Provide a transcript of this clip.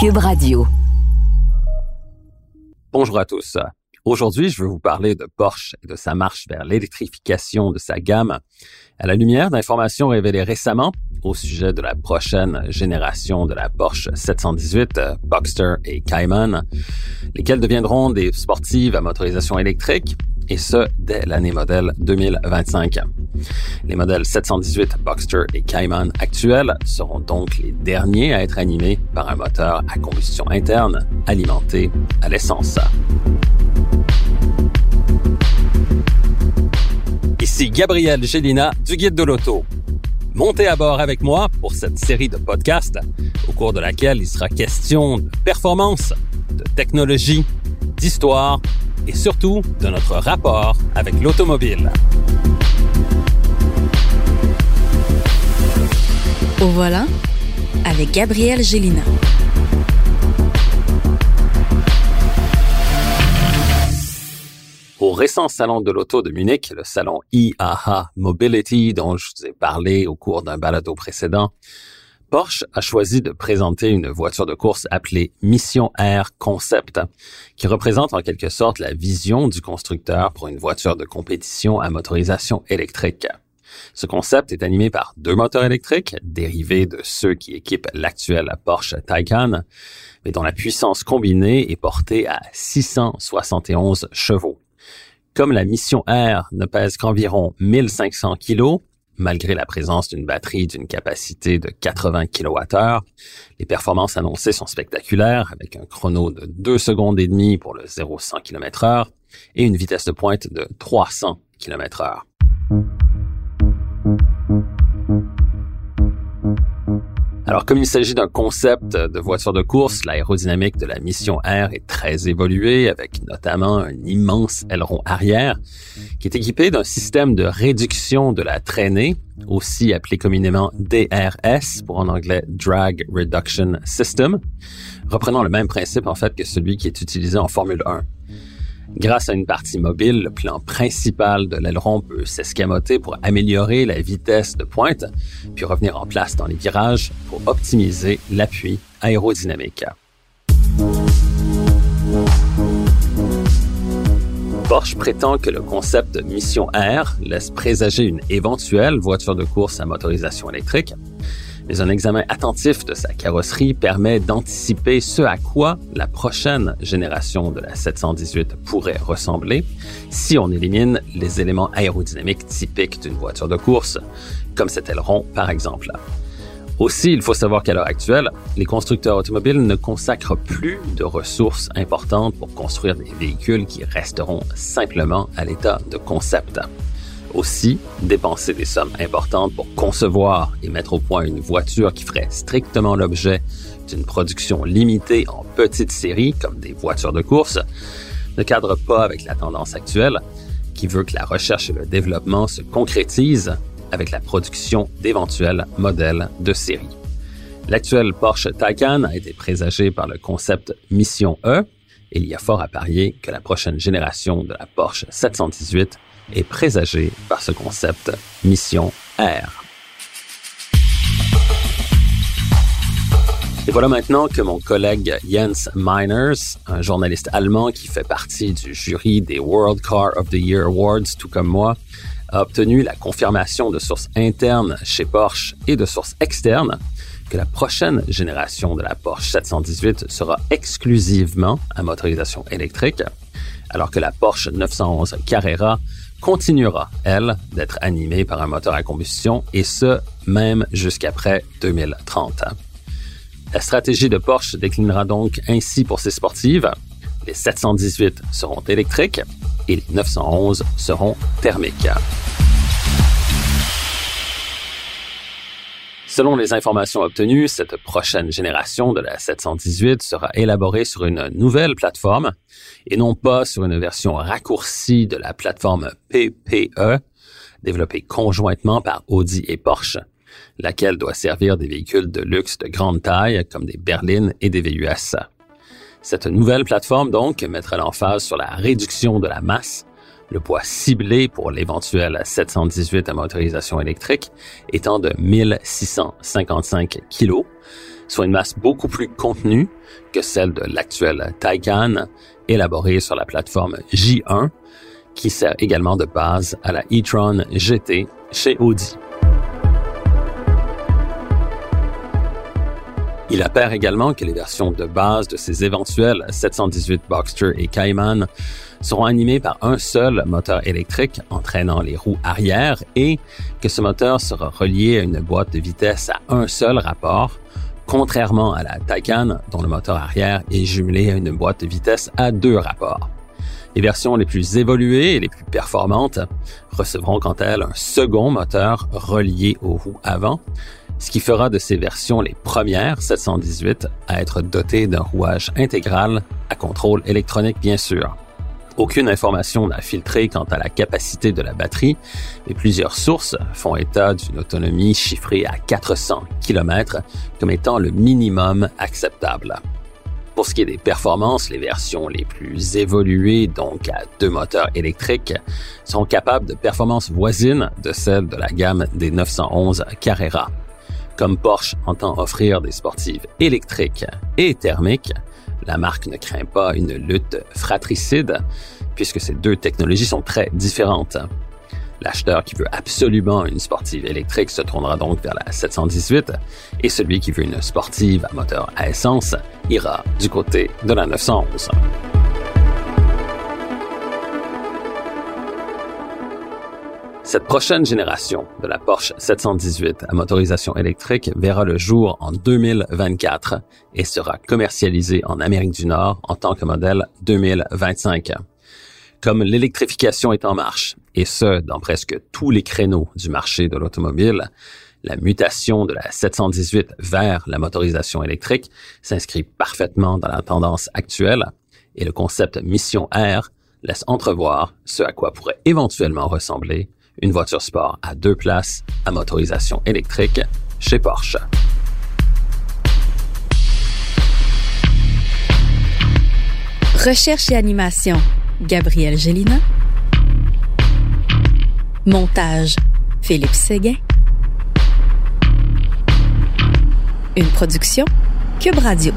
Cube Radio. Bonjour à tous. Aujourd'hui, je veux vous parler de Porsche et de sa marche vers l'électrification de sa gamme à la lumière d'informations révélées récemment au sujet de la prochaine génération de la Porsche 718, Boxster et Cayman, lesquelles deviendront des sportives à motorisation électrique et ce, dès l'année modèle 2025. Les modèles 718 Boxster et Cayman actuels seront donc les derniers à être animés par un moteur à combustion interne alimenté à l'essence. Ici Gabriel Gélina du Guide de l'Auto. Montez à bord avec moi pour cette série de podcasts au cours de laquelle il sera question de performance, de technologie, d'histoire et surtout de notre rapport avec l'automobile. Au voilà avec Gabriel Gélina. Au récent salon de l'auto de Munich, le salon IAA Mobility dont je vous ai parlé au cours d'un balado précédent, Porsche a choisi de présenter une voiture de course appelée Mission Air Concept, qui représente en quelque sorte la vision du constructeur pour une voiture de compétition à motorisation électrique. Ce concept est animé par deux moteurs électriques, dérivés de ceux qui équipent l'actuelle Porsche Taycan, mais dont la puissance combinée est portée à 671 chevaux. Comme la Mission Air ne pèse qu'environ 1500 kg, malgré la présence d'une batterie d'une capacité de 80 kWh. Les performances annoncées sont spectaculaires, avec un chrono de 2 secondes et demie pour le 0-100 km h et une vitesse de pointe de 300 km h Alors, comme il s'agit d'un concept de voiture de course, l'aérodynamique de la mission Air est très évoluée, avec notamment un immense aileron arrière qui est équipé d'un système de réduction de la traînée, aussi appelé communément DRS pour en anglais Drag Reduction System, reprenant le même principe en fait que celui qui est utilisé en Formule 1. Grâce à une partie mobile, le plan principal de l'aileron peut s'escamoter pour améliorer la vitesse de pointe, puis revenir en place dans les virages pour optimiser l'appui aérodynamique. Porsche prétend que le concept Mission Air laisse présager une éventuelle voiture de course à motorisation électrique, mais un examen attentif de sa carrosserie permet d'anticiper ce à quoi la prochaine génération de la 718 pourrait ressembler si on élimine les éléments aérodynamiques typiques d'une voiture de course, comme cet aileron par exemple. Aussi, il faut savoir qu'à l'heure actuelle, les constructeurs automobiles ne consacrent plus de ressources importantes pour construire des véhicules qui resteront simplement à l'état de concept. Aussi, dépenser des sommes importantes pour concevoir et mettre au point une voiture qui ferait strictement l'objet d'une production limitée en petites séries, comme des voitures de course, ne cadre pas avec la tendance actuelle, qui veut que la recherche et le développement se concrétisent avec la production d'éventuels modèles de série. L'actuel Porsche Taycan a été présagé par le concept Mission E, et il y a fort à parier que la prochaine génération de la Porsche 718 est présagé par ce concept Mission Air. Et voilà maintenant que mon collègue Jens Meiners, un journaliste allemand qui fait partie du jury des World Car of the Year Awards, tout comme moi, a obtenu la confirmation de sources internes chez Porsche et de sources externes que la prochaine génération de la Porsche 718 sera exclusivement à motorisation électrique, alors que la Porsche 911 Carrera continuera, elle, d'être animée par un moteur à combustion, et ce, même jusqu'après 2030. La stratégie de Porsche déclinera donc ainsi pour ses sportives. Les 718 seront électriques et les 911 seront thermiques. Selon les informations obtenues, cette prochaine génération de la 718 sera élaborée sur une nouvelle plateforme et non pas sur une version raccourcie de la plateforme PPE développée conjointement par Audi et Porsche, laquelle doit servir des véhicules de luxe de grande taille comme des berlines et des VUS. Cette nouvelle plateforme, donc, mettra l'emphase sur la réduction de la masse le poids ciblé pour l'éventuel 718 à motorisation électrique étant de 1655 kg, soit une masse beaucoup plus contenue que celle de l'actuel Taycan élaboré sur la plateforme J1, qui sert également de base à la e-tron GT chez Audi. Il apparaît également que les versions de base de ces éventuels 718 Boxster et Cayman seront animées par un seul moteur électrique entraînant les roues arrière et que ce moteur sera relié à une boîte de vitesse à un seul rapport, contrairement à la Taycan dont le moteur arrière est jumelé à une boîte de vitesse à deux rapports. Les versions les plus évoluées et les plus performantes recevront quant à elles un second moteur relié aux roues avant, ce qui fera de ces versions les premières 718 à être dotées d'un rouage intégral à contrôle électronique bien sûr. Aucune information n'a filtré quant à la capacité de la batterie, mais plusieurs sources font état d'une autonomie chiffrée à 400 km comme étant le minimum acceptable. Pour ce qui est des performances, les versions les plus évoluées, donc à deux moteurs électriques, sont capables de performances voisines de celles de la gamme des 911 Carrera. Comme Porsche entend offrir des sportives électriques et thermiques, la marque ne craint pas une lutte fratricide puisque ces deux technologies sont très différentes. L'acheteur qui veut absolument une sportive électrique se tournera donc vers la 718 et celui qui veut une sportive à moteur à essence ira du côté de la 911. Cette prochaine génération de la Porsche 718 à motorisation électrique verra le jour en 2024 et sera commercialisée en Amérique du Nord en tant que modèle 2025. Comme l'électrification est en marche, et ce, dans presque tous les créneaux du marché de l'automobile, la mutation de la 718 vers la motorisation électrique s'inscrit parfaitement dans la tendance actuelle et le concept Mission R laisse entrevoir ce à quoi pourrait éventuellement ressembler une voiture sport à deux places à motorisation électrique chez Porsche. Recherche et animation, Gabriel Gélina. Montage, Philippe Séguin. Une production, Cube Radio.